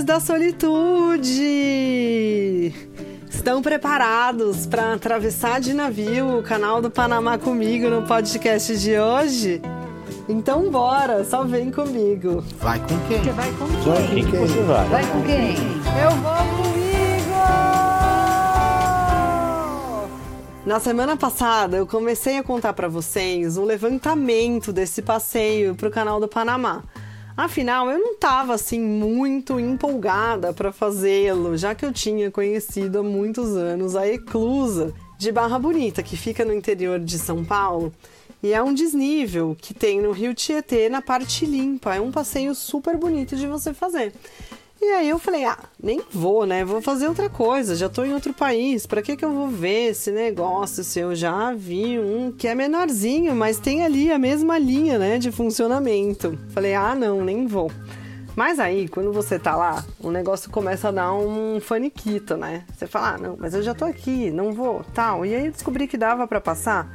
amantes da solitude! Estão preparados para atravessar de navio o canal do Panamá comigo no podcast de hoje? Então bora, só vem comigo. Vai com quem? Você vai com Vai quem? quem que você vai? Vai com quem? Eu vou comigo! Na semana passada eu comecei a contar para vocês o levantamento desse passeio para o canal do Panamá. Afinal, eu não estava assim muito empolgada para fazê-lo, já que eu tinha conhecido há muitos anos a Eclusa de Barra Bonita, que fica no interior de São Paulo. E é um desnível que tem no Rio Tietê, na parte limpa. É um passeio super bonito de você fazer. E aí eu falei, ah, nem vou, né? Vou fazer outra coisa, já tô em outro país, pra que que eu vou ver esse negócio se eu já vi um que é menorzinho, mas tem ali a mesma linha, né, de funcionamento. Falei, ah, não, nem vou. Mas aí, quando você tá lá, o negócio começa a dar um faniquito, né? Você fala, ah, não, mas eu já tô aqui, não vou, tal. E aí eu descobri que dava pra passar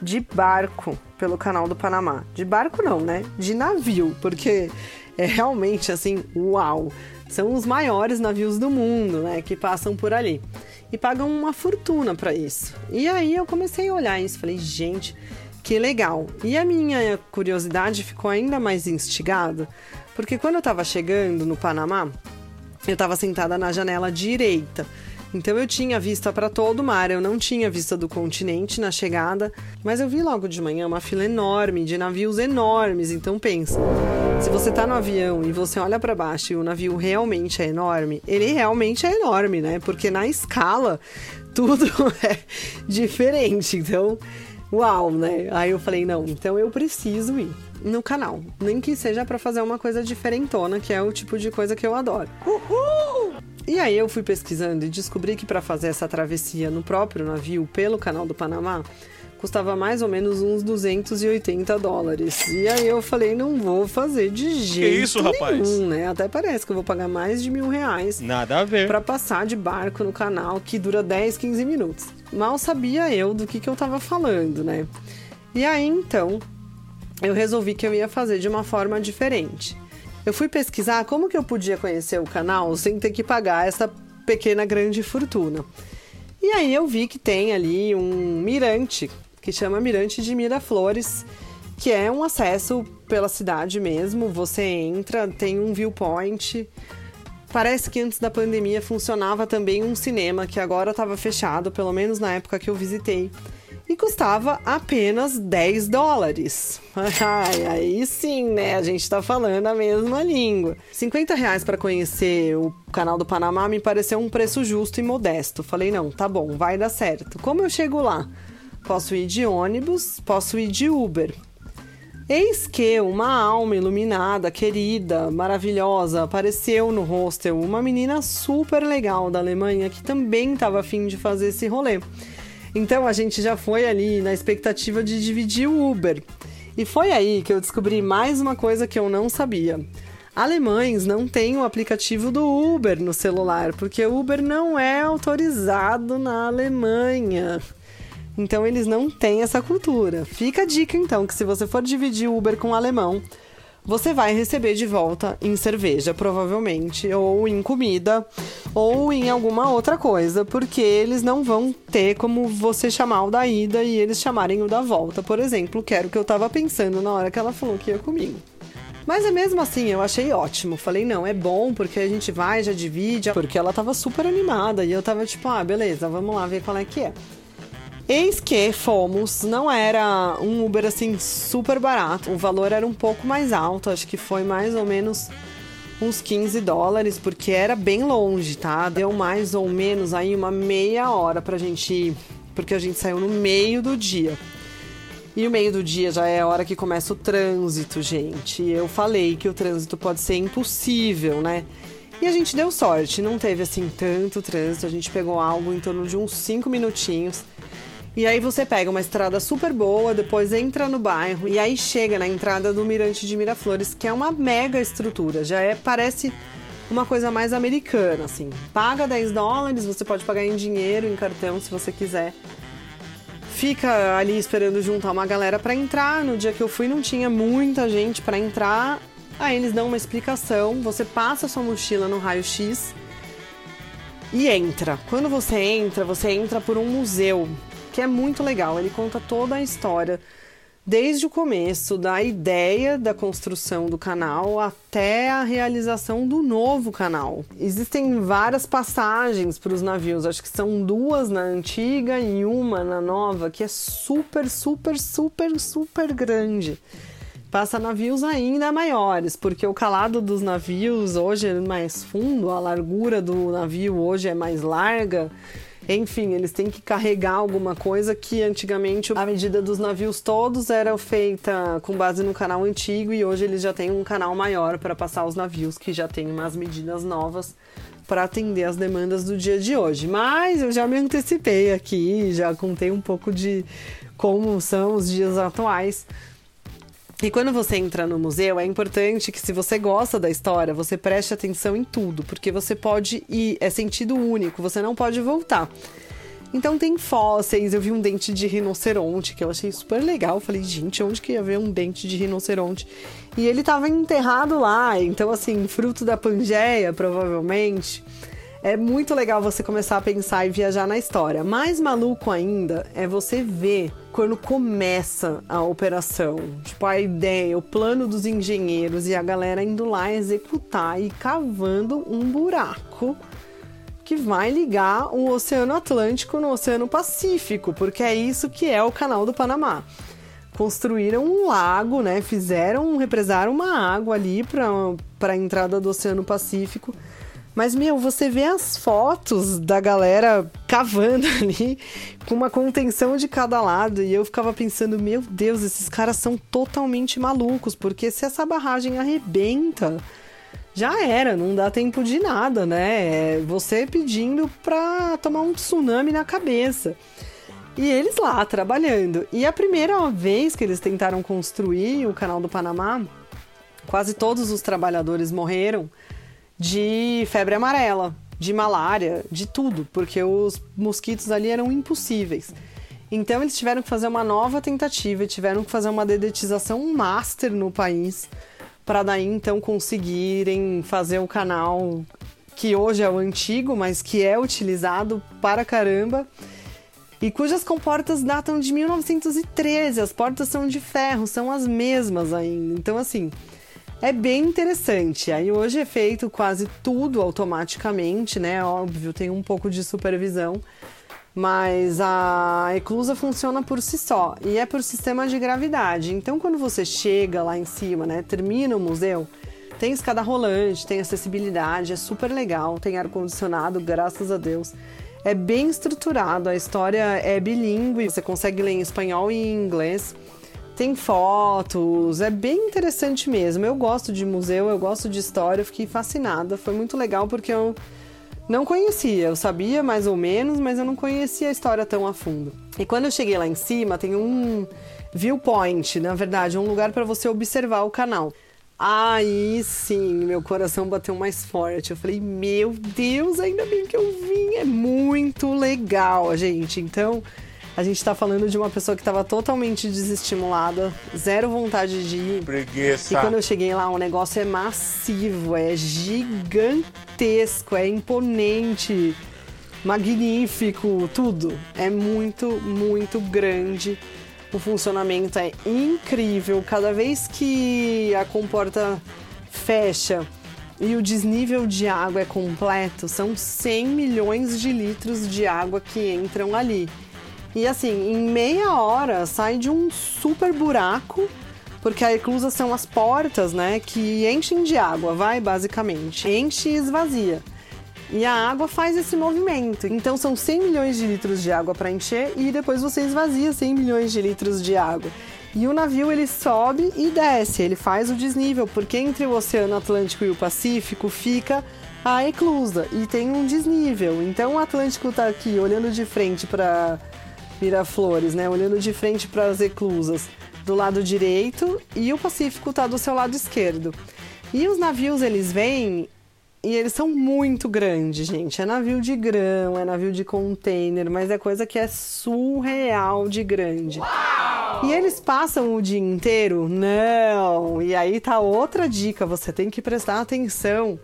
de barco pelo canal do Panamá. De barco não, né? De navio, porque é realmente assim, uau! São os maiores navios do mundo, né, que passam por ali. E pagam uma fortuna para isso. E aí eu comecei a olhar isso, falei, gente, que legal. E a minha curiosidade ficou ainda mais instigada, porque quando eu estava chegando no Panamá, eu estava sentada na janela direita. Então eu tinha vista para todo o mar, eu não tinha vista do continente na chegada, mas eu vi logo de manhã uma fila enorme de navios enormes. Então pensa, se você tá no avião e você olha para baixo e o navio realmente é enorme, ele realmente é enorme, né? Porque na escala tudo é diferente. Então, uau, né? Aí eu falei, não, então eu preciso ir no canal, nem que seja para fazer uma coisa diferentona, que é o tipo de coisa que eu adoro. Uhul! E aí eu fui pesquisando e descobri que para fazer essa travessia no próprio navio pelo canal do Panamá custava mais ou menos uns 280 dólares. E aí eu falei, não vou fazer de jeito isso, nenhum, rapaz? né? Até parece que eu vou pagar mais de mil reais Nada a ver. para passar de barco no canal que dura 10, 15 minutos. Mal sabia eu do que, que eu tava falando, né? E aí então eu resolvi que eu ia fazer de uma forma diferente. Eu fui pesquisar como que eu podia conhecer o canal sem ter que pagar essa pequena grande fortuna. E aí eu vi que tem ali um mirante, que chama Mirante de Miraflores, que é um acesso pela cidade mesmo. Você entra, tem um viewpoint. Parece que antes da pandemia funcionava também um cinema que agora estava fechado, pelo menos na época que eu visitei e custava apenas 10 dólares. Ai, aí sim, né? A gente tá falando a mesma língua. 50 reais para conhecer o canal do Panamá me pareceu um preço justo e modesto. Falei, não, tá bom, vai dar certo. Como eu chego lá? Posso ir de ônibus, posso ir de Uber. Eis que uma alma iluminada, querida, maravilhosa, apareceu no hostel, uma menina super legal da Alemanha que também estava afim de fazer esse rolê. Então a gente já foi ali na expectativa de dividir o Uber. E foi aí que eu descobri mais uma coisa que eu não sabia. Alemães não têm o aplicativo do Uber no celular, porque o Uber não é autorizado na Alemanha. Então eles não têm essa cultura. Fica a dica então que se você for dividir o Uber com um alemão, você vai receber de volta em cerveja, provavelmente, ou em comida, ou em alguma outra coisa, porque eles não vão ter como você chamar o da ida e eles chamarem o da volta, por exemplo, que era o que eu tava pensando na hora que ela falou que ia comigo. Mas é mesmo assim, eu achei ótimo. Falei, não, é bom, porque a gente vai, já divide, porque ela tava super animada e eu tava tipo, ah, beleza, vamos lá ver qual é que é. Eis que fomos, não era um Uber assim super barato, o valor era um pouco mais alto, acho que foi mais ou menos uns 15 dólares, porque era bem longe, tá? Deu mais ou menos aí uma meia hora pra gente ir, porque a gente saiu no meio do dia. E o meio do dia já é a hora que começa o trânsito, gente. E eu falei que o trânsito pode ser impossível, né? E a gente deu sorte, não teve assim tanto trânsito, a gente pegou algo em torno de uns 5 minutinhos. E aí você pega uma estrada super boa, depois entra no bairro e aí chega na entrada do Mirante de Miraflores, que é uma mega estrutura. Já é parece uma coisa mais americana, assim. Paga 10 dólares, você pode pagar em dinheiro, em cartão, se você quiser. Fica ali esperando juntar uma galera para entrar. No dia que eu fui não tinha muita gente para entrar Aí eles dão uma explicação, você passa sua mochila no raio-x e entra. Quando você entra, você entra por um museu, que é muito legal. Ele conta toda a história desde o começo da ideia da construção do canal até a realização do novo canal. Existem várias passagens para os navios, acho que são duas na antiga e uma na nova, que é super, super, super, super grande. Passa navios ainda maiores, porque o calado dos navios hoje é mais fundo, a largura do navio hoje é mais larga. Enfim, eles têm que carregar alguma coisa que antigamente a medida dos navios todos era feita com base no canal antigo e hoje eles já têm um canal maior para passar os navios que já tem umas medidas novas para atender as demandas do dia de hoje. Mas eu já me antecipei aqui, já contei um pouco de como são os dias atuais. E quando você entra no museu, é importante que, se você gosta da história, você preste atenção em tudo, porque você pode ir, é sentido único, você não pode voltar. Então tem fósseis, eu vi um dente de rinoceronte que eu achei super legal. falei, gente, onde que ia ver um dente de rinoceronte? E ele estava enterrado lá, então assim, fruto da Pangeia, provavelmente. É muito legal você começar a pensar e viajar na história. Mais maluco ainda é você ver quando começa a operação. Tipo, a ideia, o plano dos engenheiros e a galera indo lá executar e cavando um buraco que vai ligar o Oceano Atlântico no Oceano Pacífico, porque é isso que é o Canal do Panamá. Construíram um lago, né? Fizeram, represaram uma água ali para a entrada do Oceano Pacífico mas, meu, você vê as fotos da galera cavando ali, com uma contenção de cada lado, e eu ficava pensando, meu Deus, esses caras são totalmente malucos, porque se essa barragem arrebenta, já era, não dá tempo de nada, né? É você pedindo pra tomar um tsunami na cabeça. E eles lá trabalhando. E a primeira vez que eles tentaram construir o canal do Panamá, quase todos os trabalhadores morreram de febre amarela, de malária, de tudo, porque os mosquitos ali eram impossíveis. Então eles tiveram que fazer uma nova tentativa tiveram que fazer uma dedetização master no país para daí então conseguirem fazer o canal que hoje é o antigo, mas que é utilizado para caramba e cujas comportas datam de 1913. As portas são de ferro, são as mesmas ainda. Então assim, é bem interessante. Aí hoje é feito quase tudo automaticamente, né? Óbvio, tem um pouco de supervisão, mas a eclusa funciona por si só e é por sistema de gravidade. Então, quando você chega lá em cima, né, termina o museu, tem escada rolante, tem acessibilidade, é super legal, tem ar condicionado, graças a Deus. É bem estruturado, a história é bilíngue, você consegue ler em espanhol e em inglês tem fotos, é bem interessante mesmo. Eu gosto de museu, eu gosto de história, eu fiquei fascinada. Foi muito legal porque eu não conhecia, eu sabia mais ou menos, mas eu não conhecia a história tão a fundo. E quando eu cheguei lá em cima, tem um viewpoint, na verdade, um lugar para você observar o canal. Aí sim, meu coração bateu mais forte. Eu falei, meu Deus, ainda bem que eu vim. É muito legal, gente. Então, a gente tá falando de uma pessoa que tava totalmente desestimulada, zero vontade de ir. Preguiça. E quando eu cheguei lá, o negócio é massivo, é gigantesco, é imponente, magnífico, tudo. É muito, muito grande. O funcionamento é incrível. Cada vez que a comporta fecha e o desnível de água é completo, são 100 milhões de litros de água que entram ali. E assim, em meia hora sai de um super buraco, porque a eclusa são as portas, né, que enchem de água, vai basicamente. Enche e esvazia. E a água faz esse movimento. Então são 100 milhões de litros de água para encher e depois você esvazia 100 milhões de litros de água. E o navio ele sobe e desce, ele faz o desnível, porque entre o Oceano Atlântico e o Pacífico fica a eclusa e tem um desnível. Então o Atlântico está aqui olhando de frente para Miraflores, né? Olhando de frente para as eclusas do lado direito e o Pacífico está do seu lado esquerdo. E os navios eles vêm e eles são muito grandes, gente. É navio de grão, é navio de container, mas é coisa que é surreal de grande. Uau! E eles passam o dia inteiro? Não! E aí tá outra dica: você tem que prestar atenção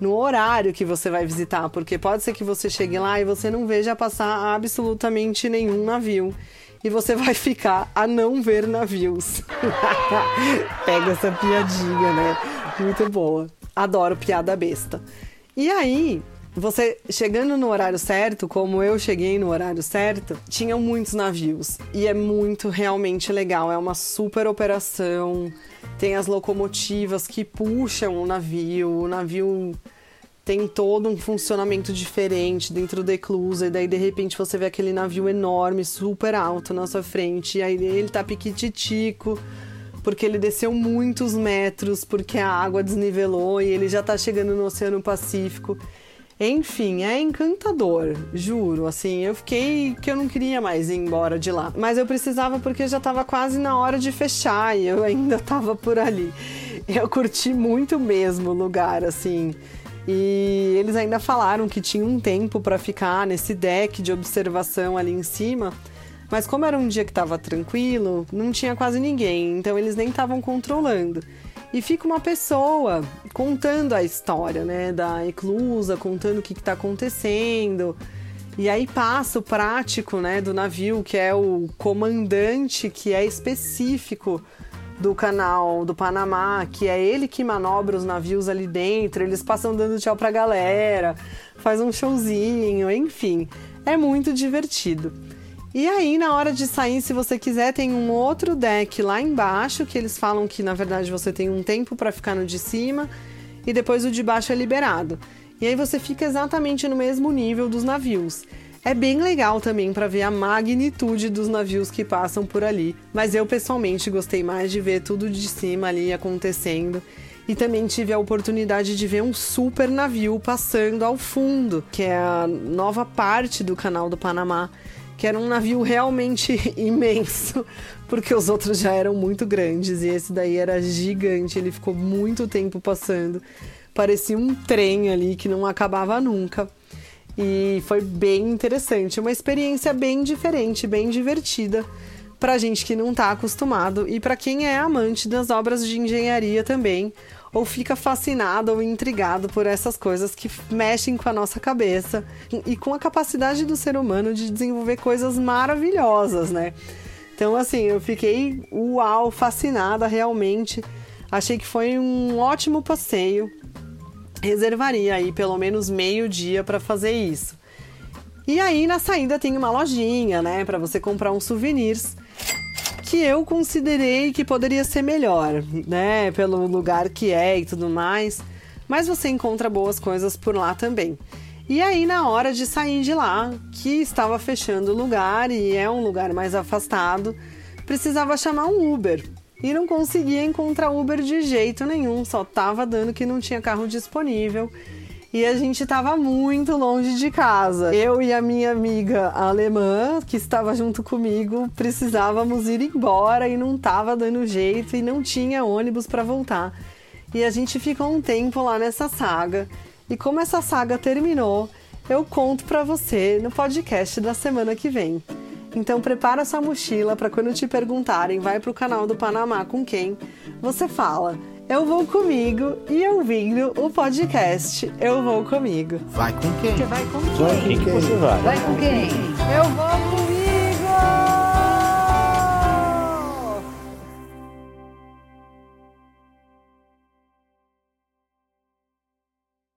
no horário que você vai visitar, porque pode ser que você chegue lá e você não veja passar absolutamente nenhum navio. E você vai ficar a não ver navios. Pega essa piadinha, né? Muito boa. Adoro piada besta. E aí, você chegando no horário certo, como eu cheguei no horário certo, tinham muitos navios. E é muito realmente legal. É uma super operação. Tem as locomotivas que puxam o navio. O navio tem todo um funcionamento diferente dentro da eclusa, e daí de repente você vê aquele navio enorme, super alto na sua frente, e aí ele tá piquititico, porque ele desceu muitos metros, porque a água desnivelou e ele já tá chegando no Oceano Pacífico. Enfim, é encantador, juro. Assim, eu fiquei que eu não queria mais ir embora de lá. Mas eu precisava porque já tava quase na hora de fechar e eu ainda tava por ali. Eu curti muito mesmo o lugar, assim. E eles ainda falaram que tinha um tempo para ficar nesse deck de observação ali em cima. Mas como era um dia que estava tranquilo, não tinha quase ninguém, então eles nem estavam controlando. E fica uma pessoa contando a história, né, da eclusa, contando o que está acontecendo. E aí passa o prático, né, do navio, que é o comandante, que é específico do canal do Panamá, que é ele que manobra os navios ali dentro, eles passam dando tchau pra galera, faz um showzinho, enfim, é muito divertido. E aí, na hora de sair, se você quiser, tem um outro deck lá embaixo, que eles falam que na verdade você tem um tempo para ficar no de cima e depois o de baixo é liberado. E aí você fica exatamente no mesmo nível dos navios. É bem legal também para ver a magnitude dos navios que passam por ali, mas eu pessoalmente gostei mais de ver tudo de cima ali acontecendo. E também tive a oportunidade de ver um super navio passando ao fundo, que é a nova parte do canal do Panamá, que era um navio realmente imenso, porque os outros já eram muito grandes e esse daí era gigante, ele ficou muito tempo passando. Parecia um trem ali que não acabava nunca. E foi bem interessante, uma experiência bem diferente, bem divertida para gente que não está acostumado e para quem é amante das obras de engenharia também, ou fica fascinado ou intrigado por essas coisas que mexem com a nossa cabeça e com a capacidade do ser humano de desenvolver coisas maravilhosas, né? Então, assim, eu fiquei uau, fascinada realmente. Achei que foi um ótimo passeio reservaria aí pelo menos meio dia para fazer isso. E aí na saída tem uma lojinha, né, para você comprar uns souvenirs que eu considerei que poderia ser melhor, né, pelo lugar que é e tudo mais. Mas você encontra boas coisas por lá também. E aí na hora de sair de lá, que estava fechando o lugar e é um lugar mais afastado, precisava chamar um Uber e não conseguia encontrar Uber de jeito nenhum, só tava dando que não tinha carro disponível. E a gente estava muito longe de casa. Eu e a minha amiga alemã, que estava junto comigo, precisávamos ir embora e não tava dando jeito e não tinha ônibus para voltar. E a gente ficou um tempo lá nessa saga. E como essa saga terminou, eu conto para você no podcast da semana que vem. Então prepara sua mochila para quando te perguntarem, vai para o canal do Panamá com quem, você fala: "Eu vou comigo" e ouvindo o podcast Eu vou comigo. Vai com quem? Você vai com quem? Vai com quem? Vai com quem? Eu vou